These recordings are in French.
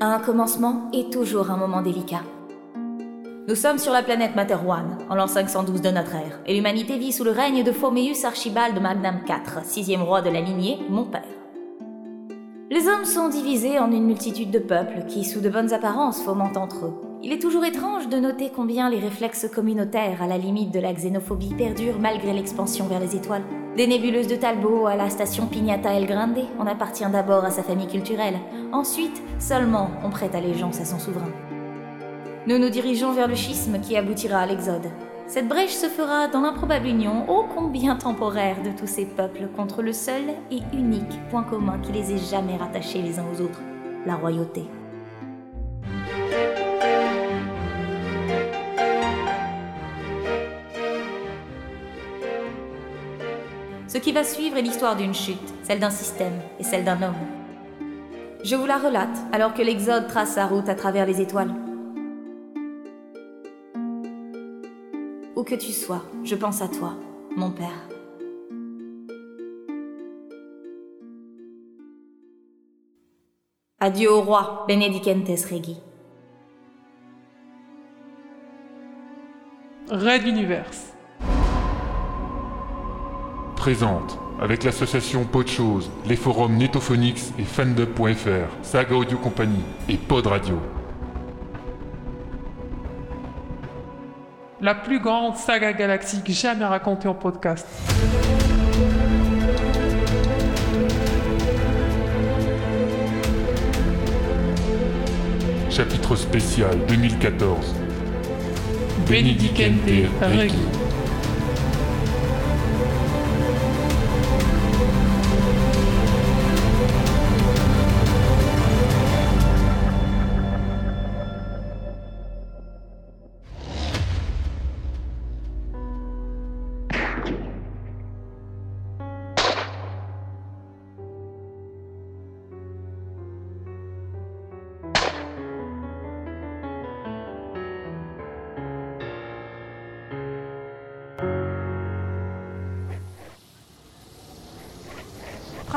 Un commencement est toujours un moment délicat. Nous sommes sur la planète Materwan, en l'an 512 de notre ère, et l'humanité vit sous le règne de Phoméus Archibald Magnam IV, sixième roi de la lignée, mon père. Les hommes sont divisés en une multitude de peuples qui, sous de bonnes apparences, fomentent entre eux. Il est toujours étrange de noter combien les réflexes communautaires, à la limite de la xénophobie, perdurent malgré l'expansion vers les étoiles. Des nébuleuses de Talbot à la station Pignata El Grande, on appartient d'abord à sa famille culturelle. Ensuite, seulement, on prête allégeance à son souverain. Nous nous dirigeons vers le schisme qui aboutira à l'exode. Cette brèche se fera dans l'improbable union ô combien temporaire de tous ces peuples contre le seul et unique point commun qui les ait jamais rattachés les uns aux autres, la royauté. Ce qui va suivre est l'histoire d'une chute, celle d'un système et celle d'un homme. Je vous la relate alors que l'Exode trace sa route à travers les étoiles. Où que tu sois, je pense à toi, mon père. Adieu au roi, Benedicentes Regi. Red Universe. Présente, avec l'association Podchose, les forums Netophonix et Fandub.fr, Saga Audio Company et Pod Radio. La plus grande saga galactique jamais racontée en podcast. Chapitre spécial 2014. Benedicente Regi.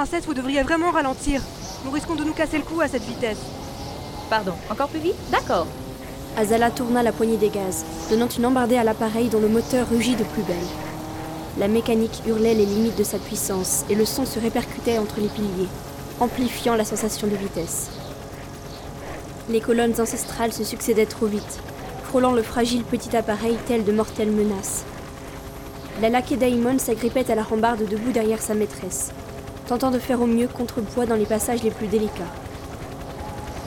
Princesse, vous devriez vraiment ralentir. Nous risquons de nous casser le cou à cette vitesse. Pardon, encore plus vite? D'accord. Azala tourna la poignée des gaz, donnant une embardée à l'appareil dont le moteur rugit de plus belle. La mécanique hurlait les limites de sa puissance et le son se répercutait entre les piliers, amplifiant la sensation de vitesse. Les colonnes ancestrales se succédaient trop vite, frôlant le fragile petit appareil tel de mortelles menaces. La laquée Daimon s'agrippait à la rambarde debout derrière sa maîtresse, tentant de faire au mieux contrepoids dans les passages les plus délicats.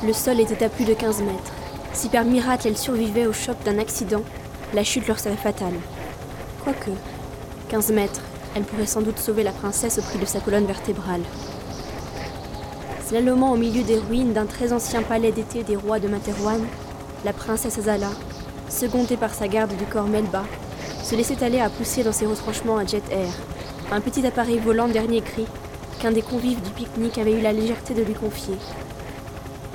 Le sol était à plus de 15 mètres. Si par miracle elles survivaient au choc d'un accident, la chute leur serait fatale. Quoique, 15 mètres, elle pourrait sans doute sauver la princesse au prix de sa colonne vertébrale. Slalomant au milieu des ruines d'un très ancien palais d'été des rois de Materwan, la princesse Azala, secondée par sa garde du corps Melba, se laissait aller à pousser dans ses retranchements à Jet Air, un petit appareil volant dernier cri qu'un des convives du pique-nique avait eu la légèreté de lui confier.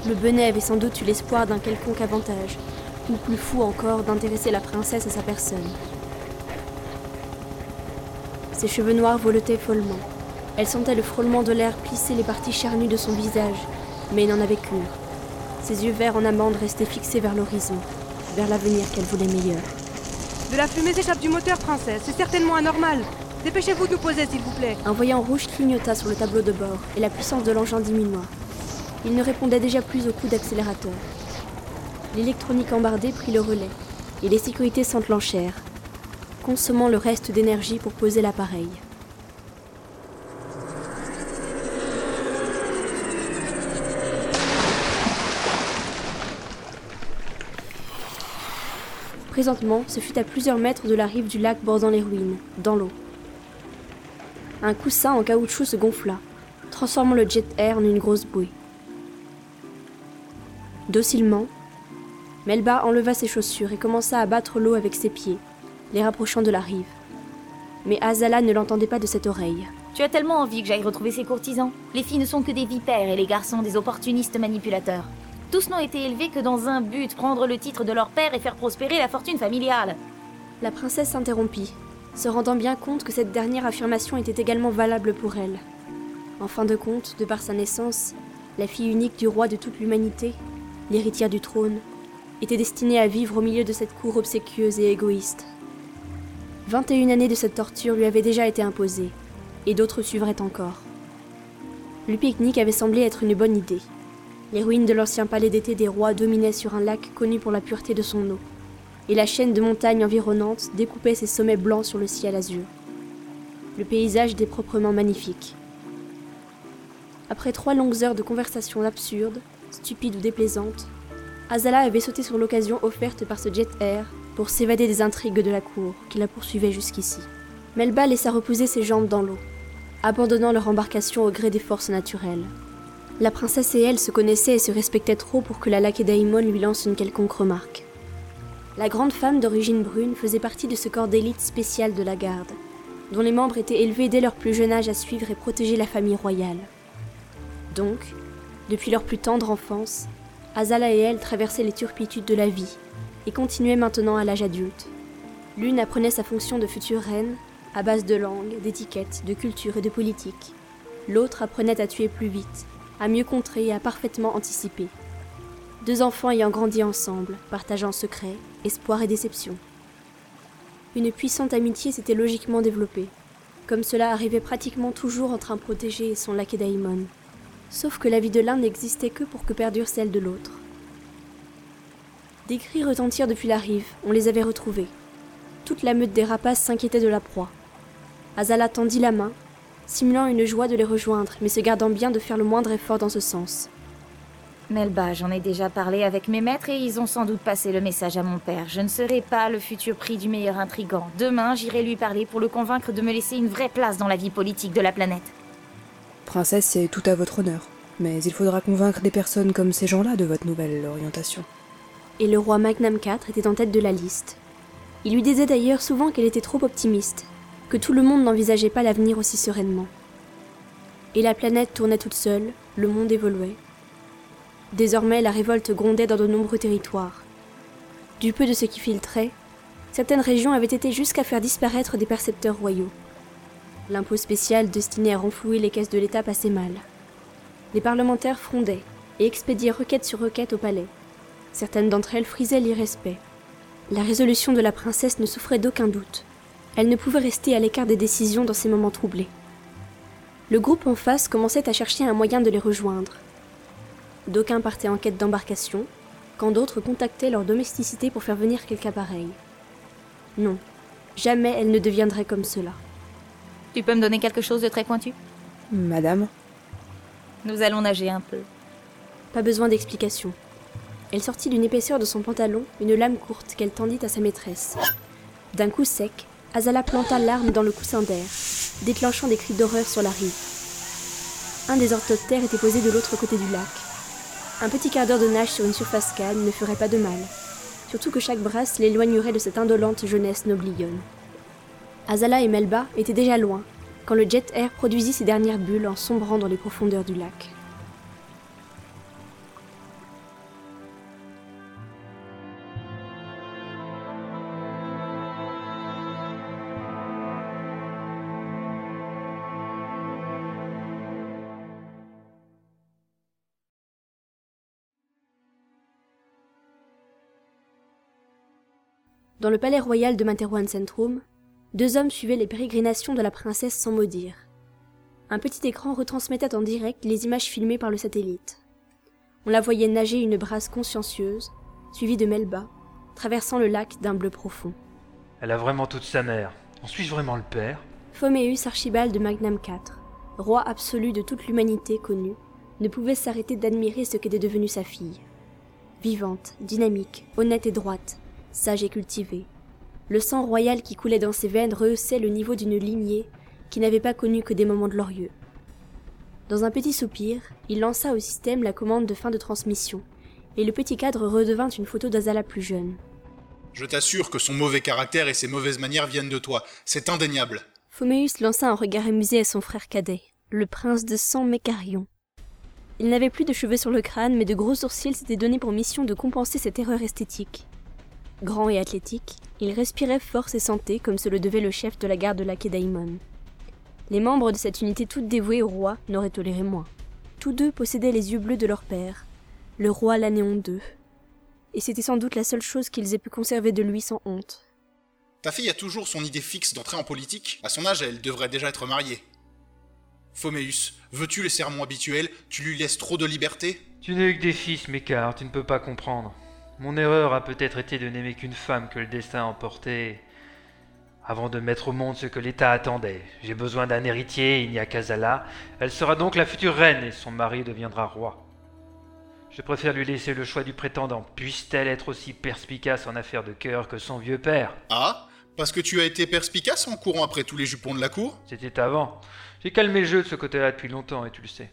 Le bonnet avait sans doute eu l'espoir d'un quelconque avantage, ou plus fou encore d'intéresser la princesse à sa personne. Ses cheveux noirs voletaient follement. Elle sentait le frôlement de l'air plisser les parties charnues de son visage, mais n'en avait cure. Ses yeux verts en amande restaient fixés vers l'horizon, vers l'avenir qu'elle voulait meilleur. De la fumée s'échappe du moteur, princesse. C'est certainement anormal. Dépêchez-vous de poser, s'il vous plaît. Un voyant rouge clignota sur le tableau de bord et la puissance de l'engin diminua. Il ne répondait déjà plus au coup d'accélérateur. L'électronique embardée prit le relais et les sécurités s'enclenchèrent, consommant le reste d'énergie pour poser l'appareil. Présentement, ce fut à plusieurs mètres de la rive du lac bordant les ruines, dans l'eau. Un coussin en caoutchouc se gonfla, transformant le jet air en une grosse bouée. Docilement, Melba enleva ses chaussures et commença à battre l'eau avec ses pieds, les rapprochant de la rive. Mais Azala ne l'entendait pas de cette oreille. Tu as tellement envie que j'aille retrouver ces courtisans. Les filles ne sont que des vipères et les garçons des opportunistes manipulateurs. Tous n'ont été élevés que dans un but, prendre le titre de leur père et faire prospérer la fortune familiale. La princesse s'interrompit, se rendant bien compte que cette dernière affirmation était également valable pour elle. En fin de compte, de par sa naissance, la fille unique du roi de toute l'humanité, l'héritière du trône, était destinée à vivre au milieu de cette cour obséquieuse et égoïste. 21 années de cette torture lui avaient déjà été imposées, et d'autres suivraient encore. Le pique-nique avait semblé être une bonne idée. Les ruines de l'ancien palais d'été des rois dominaient sur un lac connu pour la pureté de son eau, et la chaîne de montagnes environnantes découpait ses sommets blancs sur le ciel azur. Le paysage était proprement magnifique. Après trois longues heures de conversation absurde, stupide ou déplaisante, Azala avait sauté sur l'occasion offerte par ce jet air pour s'évader des intrigues de la cour qui la poursuivaient jusqu'ici. Melba laissa reposer ses jambes dans l'eau, abandonnant leur embarcation au gré des forces naturelles. La princesse et elle se connaissaient et se respectaient trop pour que la Lakedaimon lui lance une quelconque remarque. La grande femme d'origine brune faisait partie de ce corps d'élite spécial de la garde, dont les membres étaient élevés dès leur plus jeune âge à suivre et protéger la famille royale. Donc, depuis leur plus tendre enfance, Azala et elle traversaient les turpitudes de la vie et continuaient maintenant à l'âge adulte. L'une apprenait sa fonction de future reine à base de langue, d'étiquette, de culture et de politique. L'autre apprenait à tuer plus vite, à mieux contrer et à parfaitement anticiper. Deux enfants ayant grandi ensemble, partageant secrets, espoirs et déceptions. Une puissante amitié s'était logiquement développée, comme cela arrivait pratiquement toujours entre un protégé et son laquedaïmon. Sauf que la vie de l'un n'existait que pour que perdure celle de l'autre. Des cris retentirent depuis la rive, on les avait retrouvés. Toute la meute des rapaces s'inquiétait de la proie. Azala tendit la main, simulant une joie de les rejoindre, mais se gardant bien de faire le moindre effort dans ce sens. Melba, j'en ai déjà parlé avec mes maîtres et ils ont sans doute passé le message à mon père. Je ne serai pas le futur prix du meilleur intrigant. Demain, j'irai lui parler pour le convaincre de me laisser une vraie place dans la vie politique de la planète. Princesse, c'est tout à votre honneur. Mais il faudra convaincre des personnes comme ces gens-là de votre nouvelle orientation. Et le roi Magnam IV était en tête de la liste. Il lui disait d'ailleurs souvent qu'elle était trop optimiste, que tout le monde n'envisageait pas l'avenir aussi sereinement. Et la planète tournait toute seule, le monde évoluait. Désormais, la révolte grondait dans de nombreux territoires. Du peu de ce qui filtrait, certaines régions avaient été jusqu'à faire disparaître des percepteurs royaux. L'impôt spécial destiné à renflouer les caisses de l'État passait mal. Les parlementaires frondaient et expédiaient requête sur requête au palais. Certaines d'entre elles frisaient l'irrespect. La résolution de la princesse ne souffrait d'aucun doute. Elle ne pouvait rester à l'écart des décisions dans ces moments troublés. Le groupe en face commençait à chercher un moyen de les rejoindre. D'aucuns partaient en quête d'embarcation, quand d'autres contactaient leur domesticité pour faire venir quelque appareil. Non, jamais elle ne deviendrait comme cela. Tu peux me donner quelque chose de très pointu? Madame? Nous allons nager un peu. Pas besoin d'explication. Elle sortit d'une épaisseur de son pantalon une lame courte qu'elle tendit à sa maîtresse. D'un coup sec, Azala planta l'arme dans le coussin d'air, déclenchant des cris d'horreur sur la rive. Un des orthoptères était posé de l'autre côté du lac, un petit quart d'heure de nage sur une surface calme ne ferait pas de mal, surtout que chaque brasse l'éloignerait de cette indolente jeunesse noblionne. Azala et Melba étaient déjà loin, quand le jet air produisit ses dernières bulles en sombrant dans les profondeurs du lac. Dans le palais royal de Materwan Centrum, deux hommes suivaient les pérégrinations de la princesse sans mot dire. Un petit écran retransmettait en direct les images filmées par le satellite. On la voyait nager une brasse consciencieuse, suivie de Melba, traversant le lac d'un bleu profond. Elle a vraiment toute sa mère. En suis-je vraiment le père? Phoméus Archibald de Magnam IV, roi absolu de toute l'humanité connue, ne pouvait s'arrêter d'admirer ce qu'était devenue sa fille. Vivante, dynamique, honnête et droite, sage et cultivé. Le sang royal qui coulait dans ses veines rehaussait le niveau d'une lignée qui n'avait pas connu que des moments glorieux. Dans un petit soupir, il lança au système la commande de fin de transmission, et le petit cadre redevint une photo d'Azala plus jeune. Je t'assure que son mauvais caractère et ses mauvaises manières viennent de toi. C'est indéniable. Phoméus lança un regard amusé à son frère cadet, le prince de sang Mécarion. Il n'avait plus de cheveux sur le crâne, mais de gros sourcils s'étaient donnés pour mission de compenser cette erreur esthétique. Grand et athlétique, il respirait force et santé comme se le devait le chef de la garde de la Kedaimon. Les membres de cette unité toute dévouée au roi n'auraient toléré moins. Tous deux possédaient les yeux bleus de leur père, Le roi l'Anéon 2. Et c'était sans doute la seule chose qu'ils aient pu conserver de lui sans honte. Ta fille a toujours son idée fixe d'entrer en politique. À son âge, elle devrait déjà être mariée. Phoméus, veux-tu les sermons habituels? Tu lui laisses trop de liberté? Tu n'as eu que des fils, Mécart, tu ne peux pas comprendre. Mon erreur a peut-être été de n'aimer qu'une femme que le destin a emportée avant de mettre au monde ce que l'État attendait. J'ai besoin d'un héritier, il n'y a qu'Azala. Elle sera donc la future reine et son mari deviendra roi. Je préfère lui laisser le choix du prétendant. Puisse-t-elle être aussi perspicace en affaires de cœur que son vieux père? Ah Parce que tu as été perspicace en courant après tous les jupons de la cour? C'était avant. J'ai calmé le jeu de ce côté-là depuis longtemps et tu le sais.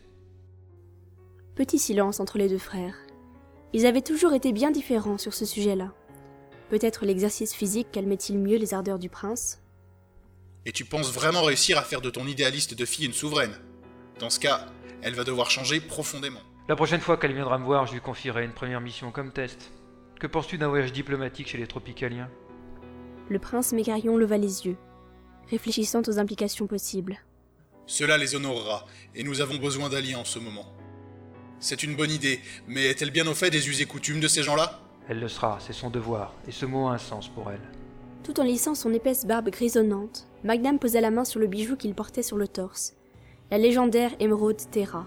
Petit silence entre les deux frères. Ils avaient toujours été bien différents sur ce sujet-là. Peut-être l'exercice physique calmait-il mieux les ardeurs du prince? Et tu penses vraiment réussir à faire de ton idéaliste de fille une souveraine? Dans ce cas, elle va devoir changer profondément. La prochaine fois qu'elle viendra me voir, je lui confierai une première mission comme test. Que penses-tu d'un voyage diplomatique chez les Tropicaliens? Le prince Mégarion leva les yeux, réfléchissant aux implications possibles. Cela les honorera, et nous avons besoin d'alliés en ce moment. C'est une bonne idée, mais est-elle bien au fait des us et coutumes de ces gens-là? Elle le sera, c'est son devoir, et ce mot a un sens pour elle. Tout en lissant son épaisse barbe grisonnante, Magnam posa la main sur le bijou qu'il portait sur le torse, la légendaire émeraude Terra.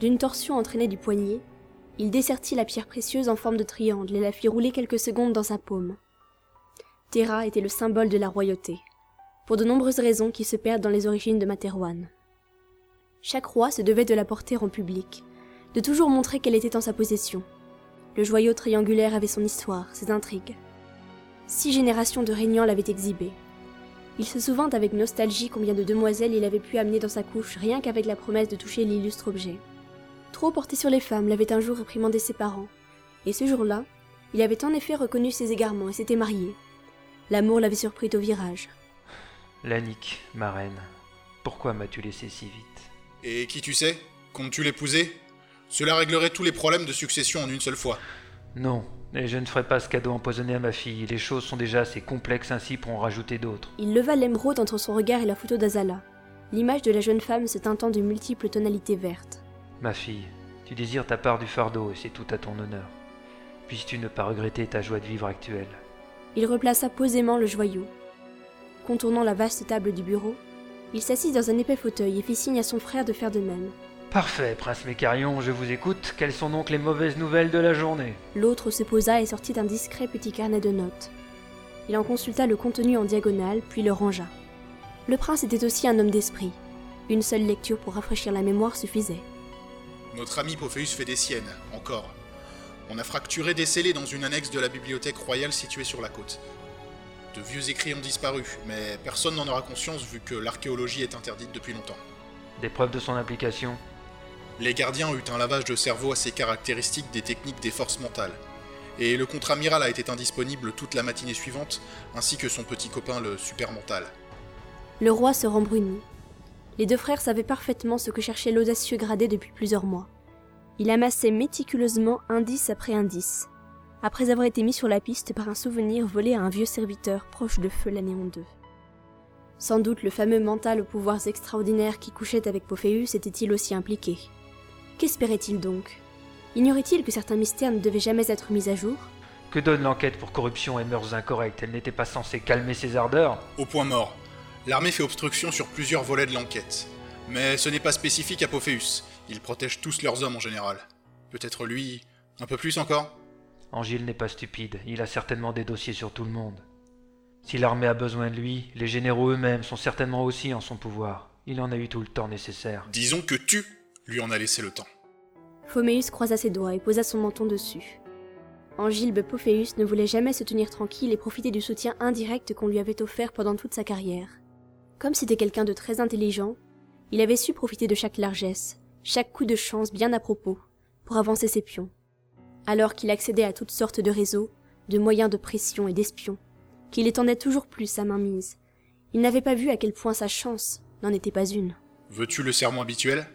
D'une torsion entraînée du poignet, il dessertit la pierre précieuse en forme de triangle et la fit rouler quelques secondes dans sa paume. Terra était le symbole de la royauté, pour de nombreuses raisons qui se perdent dans les origines de Materwan. Chaque roi se devait de la porter en public, de toujours montrer qu'elle était en sa possession. Le joyau triangulaire avait son histoire, ses intrigues. Six générations de régnants l'avaient exhibé. Il se souvint avec nostalgie combien de demoiselles il avait pu amener dans sa couche rien qu'avec la promesse de toucher l'illustre objet. Trop porté sur les femmes l'avait un jour réprimandé ses parents, et ce jour-là, il avait en effet reconnu ses égarements et s'était marié. L'amour l'avait surpris au virage. Lannick, ma reine, pourquoi m'as-tu laissé si vite? Et qui tu sais? Comptes-tu l'épouser? Cela réglerait tous les problèmes de succession en une seule fois. Non, et je ne ferai pas ce cadeau empoisonné à ma fille. Les choses sont déjà assez complexes ainsi pour en rajouter d'autres. Il leva l'émeraude entre son regard et la photo d'Azala, l'image de la jeune femme se teintant de multiples tonalités vertes. Ma fille, tu désires ta part du fardeau et c'est tout à ton honneur. Puisses-tu ne pas regretter ta joie de vivre actuelle? Il replaça posément le joyau. Contournant la vaste table du bureau, il s'assit dans un épais fauteuil et fit signe à son frère de faire de même. Parfait, prince Mécarion, je vous écoute. Quelles sont donc les mauvaises nouvelles de la journée? L'autre se posa et sortit un discret petit carnet de notes. Il en consulta le contenu en diagonale, puis le rangea. Le prince était aussi un homme d'esprit. Une seule lecture pour rafraîchir la mémoire suffisait. Notre ami Pophéus fait des siennes, encore. On a fracturé des scellés dans une annexe de la bibliothèque royale située sur la côte. De vieux écrits ont disparu, mais personne n'en aura conscience vu que l'archéologie est interdite depuis longtemps. Des preuves de son implication Les gardiens ont eu un lavage de cerveau assez caractéristique des techniques des forces mentales. Et le contre-amiral a été indisponible toute la matinée suivante, ainsi que son petit copain le super mental. Le roi se rembrunit. Les deux frères savaient parfaitement ce que cherchait l'audacieux gradé depuis plusieurs mois. Il amassait méticuleusement indice après indice, après avoir été mis sur la piste par un souvenir volé à un vieux serviteur proche de Feu l'Anéon 2. Sans doute le fameux mental aux pouvoirs extraordinaires qui couchait avec Pophéus était-il aussi impliqué. Qu'espérait-il donc? Ignorait-il que certains mystères ne devaient jamais être mis à jour? Que donne l'enquête pour corruption et mœurs incorrectes? Elle n'était pas censée calmer ses ardeurs? Au point mort. L'armée fait obstruction sur plusieurs volets de l'enquête. Mais ce n'est pas spécifique à Pophéus. Ils protègent tous leurs hommes en général. Peut-être lui, un peu plus encore? Angile n'est pas stupide, il a certainement des dossiers sur tout le monde. Si l'armée a besoin de lui, les généraux eux-mêmes sont certainement aussi en son pouvoir. Il en a eu tout le temps nécessaire. Disons que tu lui en as laissé le temps. Phoméus croisa ses doigts et posa son menton dessus. Angilbe Pophéus ne voulait jamais se tenir tranquille et profiter du soutien indirect qu'on lui avait offert pendant toute sa carrière. Comme c'était quelqu'un de très intelligent, il avait su profiter de chaque largesse, chaque coup de chance bien à propos, pour avancer ses pions. Alors qu'il accédait à toutes sortes de réseaux, de moyens de pression et d'espions, qu'il étendait toujours plus sa main mise, il n'avait pas vu à quel point sa chance n'en était pas une. Veux-tu le serment habituel?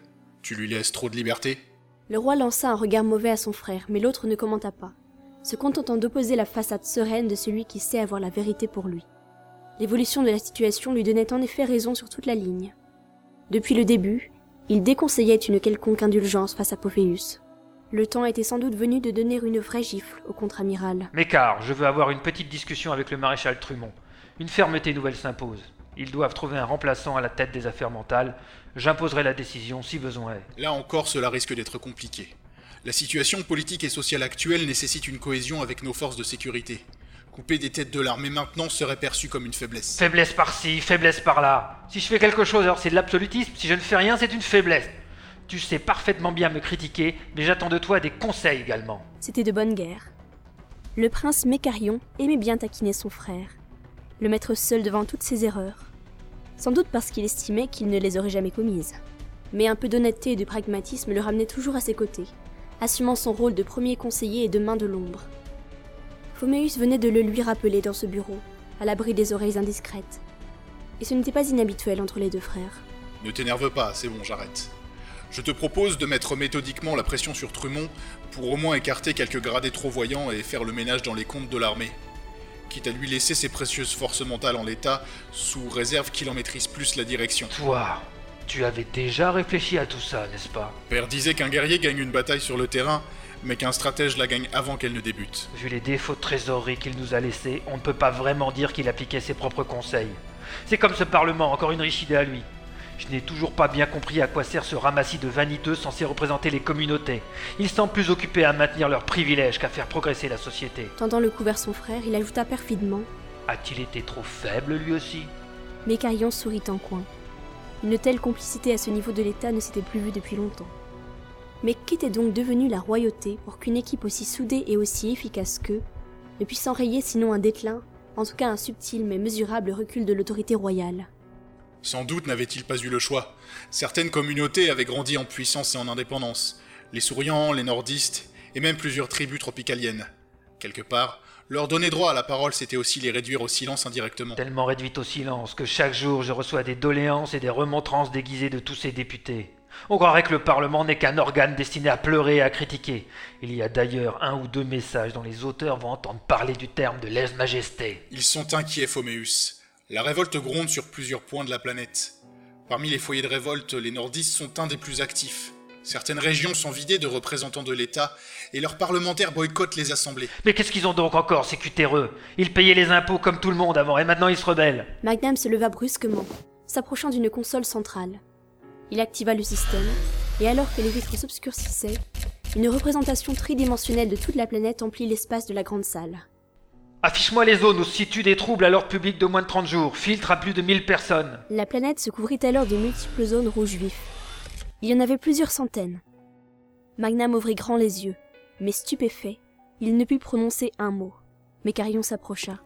Tu lui laisses trop de liberté Le roi lança un regard mauvais à son frère, mais l'autre ne commenta pas, se contentant d'opposer la façade sereine de celui qui sait avoir la vérité pour lui. L'évolution de la situation lui donnait en effet raison sur toute la ligne. Depuis le début, il déconseillait une quelconque indulgence face à Pophéus. Le temps était sans doute venu de donner une vraie gifle au contre-amiral. Mécart, je veux avoir une petite discussion avec le maréchal Trumont. Une fermeté nouvelle s'impose. Ils doivent trouver un remplaçant à la tête des affaires mentales. J'imposerai la décision si besoin est. Là encore, cela risque d'être compliqué. La situation politique et sociale actuelle nécessite une cohésion avec nos forces de sécurité. Couper des têtes de l'armée maintenant serait perçu comme une faiblesse. Faiblesse par-ci, faiblesse par-là. Si je fais quelque chose, alors c'est de l'absolutisme. Si je ne fais rien, c'est une faiblesse. Tu sais parfaitement bien me critiquer, mais j'attends de toi des conseils également. C'était de bonne guerre. Le prince Mécarion aimait bien taquiner son frère, le mettre seul devant toutes ses erreurs. Sans doute parce qu'il estimait qu'il ne les aurait jamais commises. Mais un peu d'honnêteté et de pragmatisme le ramenait toujours à ses côtés, assumant son rôle de premier conseiller et de main de l'ombre. Phoméus venait de le lui rappeler dans ce bureau, à l'abri des oreilles indiscrètes. Et ce n'était pas inhabituel entre les deux frères. Ne t'énerve pas, c'est bon, j'arrête. Je te propose de mettre méthodiquement la pression sur Trumont pour au moins écarter quelques gradés trop voyants et faire le ménage dans les comptes de l'armée. Quitte à lui laisser ses précieuses forces mentales en l'état, sous réserve qu'il en maîtrise plus la direction. Toi, tu avais déjà réfléchi à tout ça, n'est-ce pas? Père disait qu'un guerrier gagne une bataille sur le terrain, mais qu'un stratège la gagne avant qu'elle ne débute. Vu les défauts de trésorerie qu'il nous a laissés, on ne peut pas vraiment dire qu'il appliquait ses propres conseils. C'est comme ce Parlement, encore une riche idée à lui. Je n'ai toujours pas bien compris à quoi sert ce ramassis de vaniteux censé représenter les communautés. Ils semblent plus occupés à maintenir leurs privilèges qu'à faire progresser la société. Tendant le cou vers son frère, il ajouta perfidement A-t-il été trop faible lui aussi? Mécarion sourit en coin. Une telle complicité à ce niveau de l'État ne s'était plus vue depuis longtemps. Mais qu'était donc devenue la royauté pour qu'une équipe aussi soudée et aussi efficace qu'eux ne puisse enrayer sinon un déclin, en tout cas un subtil mais mesurable recul de l'autorité royale? Sans doute n'avait-il pas eu le choix. Certaines communautés avaient grandi en puissance et en indépendance. Les souriants, les nordistes, et même plusieurs tribus tropicaliennes. Quelque part, leur donner droit à la parole, c'était aussi les réduire au silence indirectement. Tellement réduite au silence que chaque jour je reçois des doléances et des remontrances déguisées de tous ces députés. On croirait que le Parlement n'est qu'un organe destiné à pleurer et à critiquer. Il y a d'ailleurs un ou deux messages dont les auteurs vont entendre parler du terme de lèse-majesté. Ils sont inquiets, Phoméus. La révolte gronde sur plusieurs points de la planète. Parmi les foyers de révolte, les nordistes sont un des plus actifs. Certaines régions sont vidées de représentants de l'État et leurs parlementaires boycottent les assemblées. Mais qu'est-ce qu'ils ont donc encore, ces cutéreux? Ils payaient les impôts comme tout le monde avant et maintenant ils se rebellent. Magnam se leva brusquement, s'approchant d'une console centrale. Il activa le système, et alors que les vitres s'obscurcissaient, une représentation tridimensionnelle de toute la planète emplit l'espace de la grande salle. Affiche-moi les zones où se situent des troubles à l'ordre public de moins de 30 jours. Filtre à plus de 1000 personnes. La planète se couvrit alors de multiples zones rouges vifs. Il y en avait plusieurs centaines. Magnam ouvrit grand les yeux, mais stupéfait, il ne put prononcer un mot. Mais Carion s'approcha,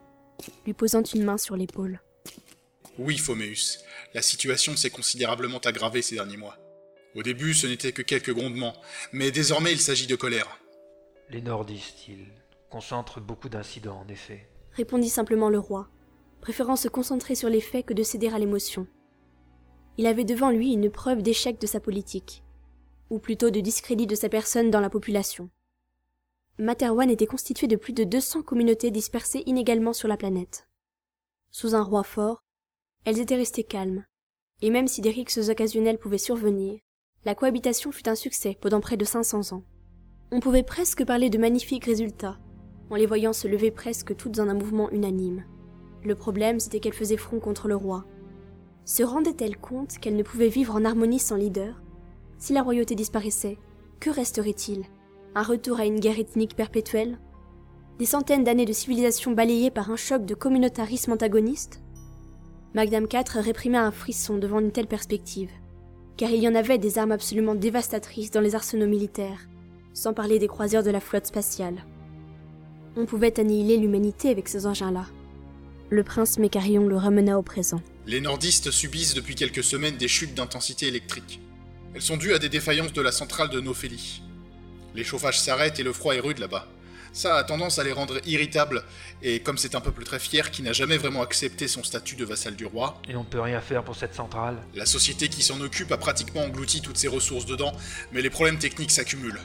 lui posant une main sur l'épaule. Oui, Phoméus, la situation s'est considérablement aggravée ces derniers mois. Au début, ce n'était que quelques grondements, mais désormais il s'agit de colère. Les nordistes, ils concentre beaucoup d'incidents, en effet. Répondit simplement le roi, préférant se concentrer sur les faits que de céder à l'émotion. Il avait devant lui une preuve d'échec de sa politique, ou plutôt de discrédit de sa personne dans la population. Materwan était constitué de plus de 200 communautés dispersées inégalement sur la planète. Sous un roi fort, elles étaient restées calmes, et même si des rixes occasionnelles pouvaient survenir, la cohabitation fut un succès pendant près de 500 ans. On pouvait presque parler de magnifiques résultats, en les voyant se lever presque toutes en un mouvement unanime. Le problème, c'était qu'elles faisaient front contre le roi. Se rendait-elle compte qu'elle ne pouvait vivre en harmonie sans leader? Si la royauté disparaissait, que resterait-il? Un retour à une guerre ethnique perpétuelle? Des centaines d'années de civilisation balayées par un choc de communautarisme antagoniste? Magnam IV réprima un frisson devant une telle perspective, car il y en avait des armes absolument dévastatrices dans les arsenaux militaires, sans parler des croiseurs de la flotte spatiale. On pouvait annihiler l'humanité avec ces engins-là. Le prince Mécarion le ramena au présent. Les nordistes subissent depuis quelques semaines des chutes d'intensité électrique. Elles sont dues à des défaillances de la centrale de Nophélie. Les chauffages s'arrêtent et le froid est rude là-bas. Ça a tendance à les rendre irritables, et comme c'est un peuple très fier qui n'a jamais vraiment accepté son statut de vassal du roi. Et on peut rien faire pour cette centrale. La société qui s'en occupe a pratiquement englouti toutes ses ressources dedans, mais les problèmes techniques s'accumulent.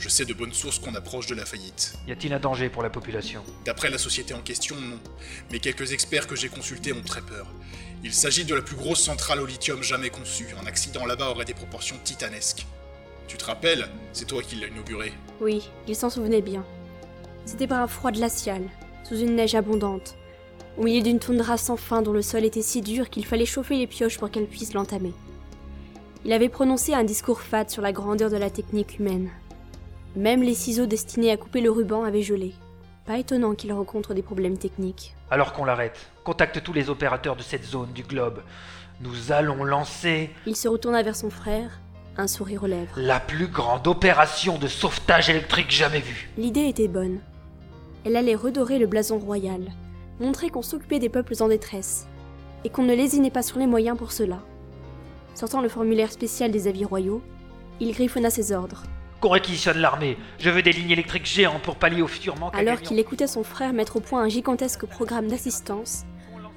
Je sais de bonnes sources qu'on approche de la faillite. Y a-t-il un danger pour la population? D'après la société en question, non. Mais quelques experts que j'ai consultés ont très peur. Il s'agit de la plus grosse centrale au lithium jamais conçue. Un accident là-bas aurait des proportions titanesques. Tu te rappelles? C'est toi qui l'as inauguré. Oui, il s'en souvenait bien. C'était par un froid glacial, sous une neige abondante, au milieu d'une toundra sans fin dont le sol était si dur qu'il fallait chauffer les pioches pour qu'elles puissent l'entamer. Il avait prononcé un discours fade sur la grandeur de la technique humaine. Même les ciseaux destinés à couper le ruban avaient gelé. Pas étonnant qu'il rencontre des problèmes techniques. Alors qu'on l'arrête, contacte tous les opérateurs de cette zone du globe. Nous allons lancer Il se retourna vers son frère, un sourire aux lèvres. la plus grande opération de sauvetage électrique jamais vue. L'idée était bonne. Elle allait redorer le blason royal, montrer qu'on s'occupait des peuples en détresse, et qu'on ne lésinait pas sur les moyens pour cela. Sortant le formulaire spécial des avis royaux, il griffonna ses ordres, Qu'on réquisitionne l'armée. Je veux des lignes électriques géantes pour pallier au futur manque alors qu'il écoutait son frère mettre au point un gigantesque programme d'assistance.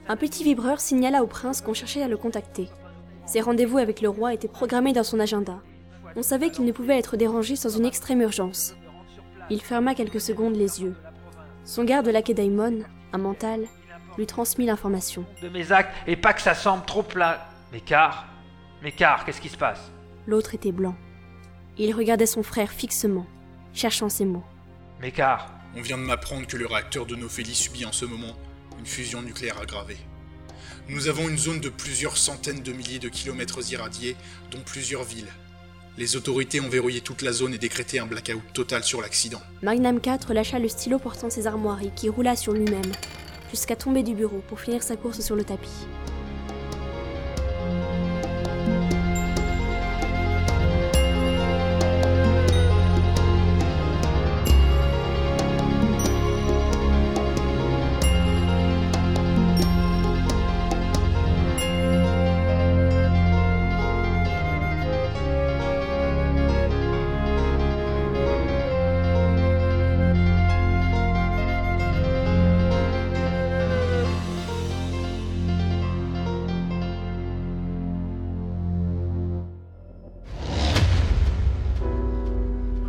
Un petit vibreur signala au prince qu'on cherchait à le contacter. Ses rendez-vous avec le roi étaient programmés dans son agenda. On savait qu'il ne pouvait être dérangé sans une extrême urgence. Il ferma quelques secondes les yeux. Son garde laquais Daimon, un mental, lui transmit l'information. de mes actes et pas que ça semble trop plat. Mais car Mais car, qu'est-ce qui se passe? L'autre était blanc. Il regardait son frère fixement, cherchant ses mots. Mais car On vient de m'apprendre que le réacteur de Nophélie subit en ce moment une fusion nucléaire aggravée. Nous avons une zone de plusieurs centaines de milliers de kilomètres irradiés, dont plusieurs villes. Les autorités ont verrouillé toute la zone et décrété un blackout total sur l'accident. Magnam 4 lâcha le stylo portant ses armoiries qui roula sur lui-même, jusqu'à tomber du bureau pour finir sa course sur le tapis.